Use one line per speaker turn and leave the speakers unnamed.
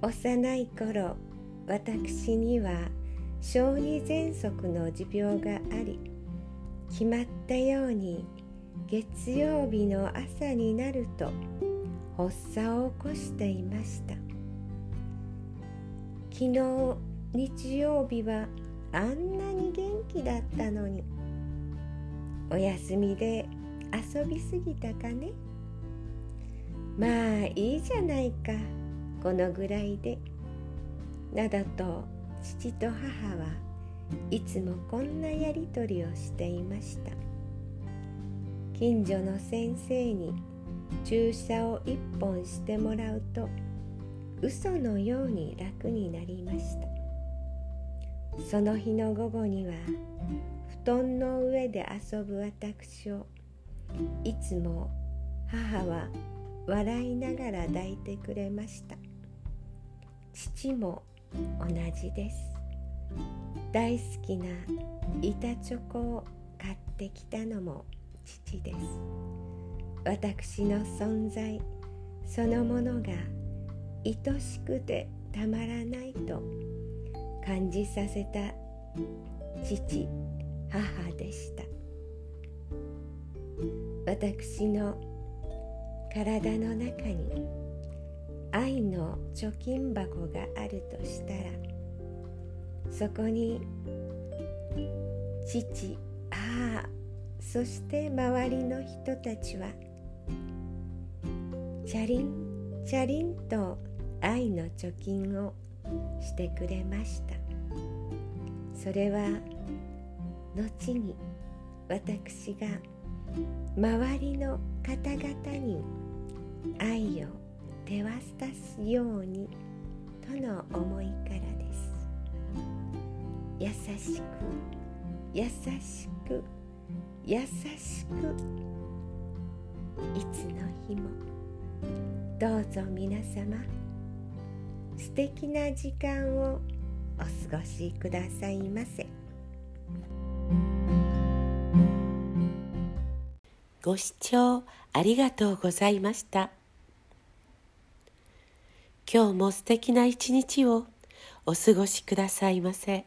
幼い頃私には小児喘息の持病があり決まったように月曜日の朝になると発作を起こしていました。昨日日曜日はあんなに元気だったのにお休みで遊びすぎたかね。まあいいじゃないか。このぐらいで。などと父と母はいつもこんなやり取りをしていました。近所の先生に注射を一本してもらうと嘘のように楽になりました。その日の午後には布団の上で遊ぶ私をいつも母は笑いながら抱いてくれました。父も同じです。大好きな板チョコを買ってきたのも父です。私の存在そのものが愛しくてたまらないと感じさせた父母でした。私の体の中に愛の貯金箱があるとしたらそこに父母そして周りの人たちはチャリンチャリンと愛の貯金をしてくれました。それは後に私が周りの方々に愛を手渡すようにとの思いからです優しく優しく優しくいつの日もどうぞ皆様素敵な時間をお過ごしくださいませ
ご視聴ありがとうございました。今日も素敵な一日をお過ごしくださいませ。